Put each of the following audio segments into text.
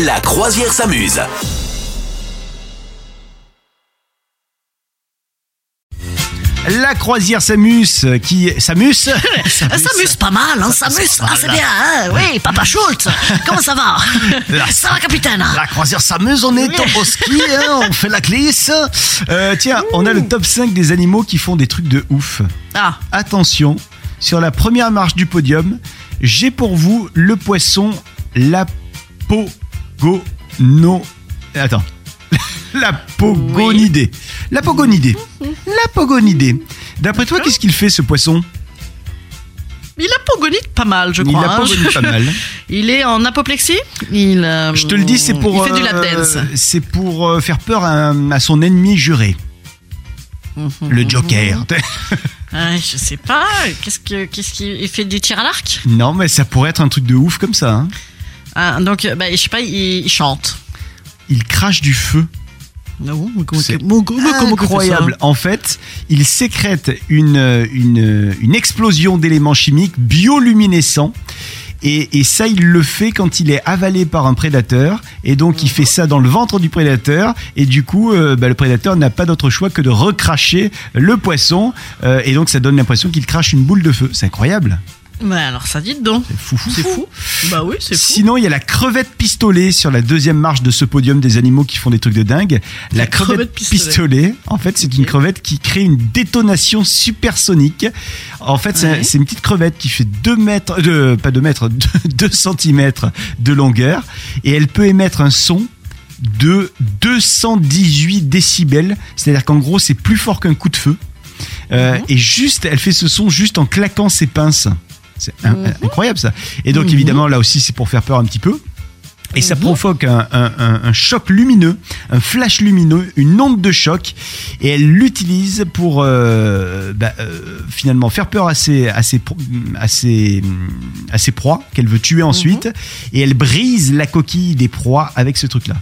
La croisière s'amuse. La croisière s'amuse, qui s'amuse? S'amuse pas mal, hein, s'amuse. Ah, c'est bien, hein, oui, Papa Schultz. Comment ça va? Ça va, capitaine? La croisière s'amuse, on est au ski, hein, on fait la glisse. Euh, tiens, on a le top 5 des animaux qui font des trucs de ouf. Ah, Attention, sur la première marche du podium, j'ai pour vous le poisson la pogono... Attends. La pogonidée. La pogonidée. La pogonidée. D'après toi, qu'est-ce qu'il fait ce poisson? Il a pogonite pas mal, je Il crois. a hein. pas mal. Il est en apoplexie? Il, euh, Je te le dis, c'est pour, Il fait du lap euh, dance. c'est pour euh, faire peur à, à son ennemi juré, Mhm. le Joker. Je sais pas. Qu'est-ce que, qu'est-ce qu'il il fait du tir à l'arc? Non, mais ça pourrait être un truc de ouf comme ça. hein. Ah, Donc, euh, bah, je sais pas, il, il chante. Il crache du feu. Non, mais comment, C'est comment- comment Incroyable. En fait, il sécrète une, une, une explosion d'éléments chimiques bioluminescents. Et, et ça, il le fait quand il est avalé par un prédateur. Et donc, il fait ça dans le ventre du prédateur. Et du coup, euh, bah, le prédateur n'a pas d'autre choix que de recracher le poisson. Euh, et donc, ça donne l'impression qu'il crache une boule de feu. C'est incroyable. Mais alors, ça dit donc. C'est fou, fou, C'est fou. Bah oui, c'est fou. Sinon, il y a la crevette pistolet sur la deuxième marche de ce podium des animaux qui font des trucs de dingue. La, La crevette, crevette pistolet. pistolet. en fait, c'est une crevette qui crée une détonation supersonique. En fait, c'est Ouais. c'est une petite crevette qui fait 2 mètres, pas 2 mètres, 2 cm de longueur et elle peut émettre un son de 218 décibels. C'est-à-dire qu'en gros, c'est plus fort qu'un coup de feu. Euh, Mhm. Et juste, elle fait ce son juste en claquant ses pinces. C'est Mhm. incroyable ça. Et donc Mhm. évidemment, là aussi, c'est pour faire peur un petit peu. Et ça Mhm. provoque un, un- un- un choc lumineux, un flash lumineux, une onde de choc. Et elle l'utilise pour euh, bah, euh, finalement faire peur à ses, à ses, pro- à ses, à ses proies qu'elle veut tuer ensuite. Et elle brise la coquille des proies avec ce truc-là.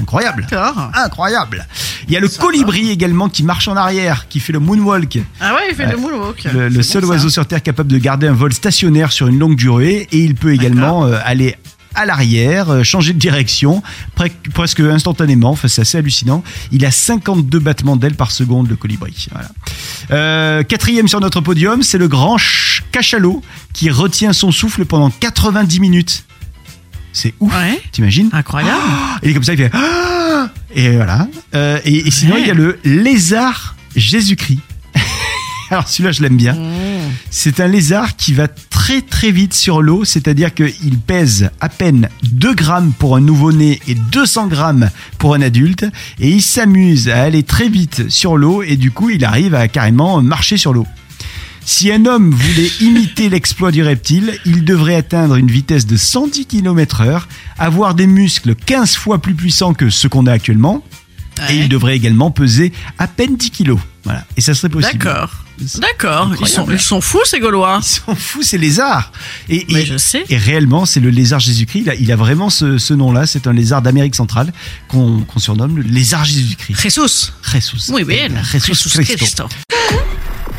Incroyable. Incroyable. Il y a le colibri également qui marche en arrière, qui fait le moonwalk. Ah ouais, il fait le moonwalk. Le, le seul bon, ça. oiseau sur Terre capable de garder un vol stationnaire sur une longue durée et il peut également euh, aller à l'arrière, euh, changer de direction pre- presque instantanément. Enfin, c'est assez hallucinant. Il a 52 battements d'ailes par seconde, le colibri. Voilà. Euh, quatrième sur notre podium, c'est le grand ch- cachalot qui retient son souffle pendant 90 minutes. C'est ouf, Ouais. t'imagines Incroyable. il est comme ça, il fait Ah et voilà. Euh, et, et sinon, Ouais. il y a le lézard Jésus-Christ. Alors celui-là, je l'aime bien. Mmh. C'est un lézard qui va très très vite sur l'eau, c'est-à-dire qu'il pèse à peine 2 grammes pour un nouveau-né et 200 grammes pour un adulte, et il s'amuse à aller très vite sur l'eau, et du coup il arrive à carrément marcher sur l'eau. Si un homme voulait imiter l'exploit du reptile, il devrait atteindre une vitesse de 110 km heure, avoir des muscles 15 fois plus puissants que ceux qu'on a actuellement, et il devrait également peser à peine 10 kilos. Voilà. Et ça serait possible. D'accord. D'accord. Ils sont, ils sont fous, ces Gaulois. Ils sont fous, c'est lézard. Et, Mais et- je sais. et réellement, c'est le lézard Jésus-Christ. Il a, il a vraiment ce, ce nom-là. C'est un lézard d'Amérique centrale qu'on surnomme le lézard Jésus-Christ. Jesus. Jesus. Muy bien. Jesus Christo. Christo.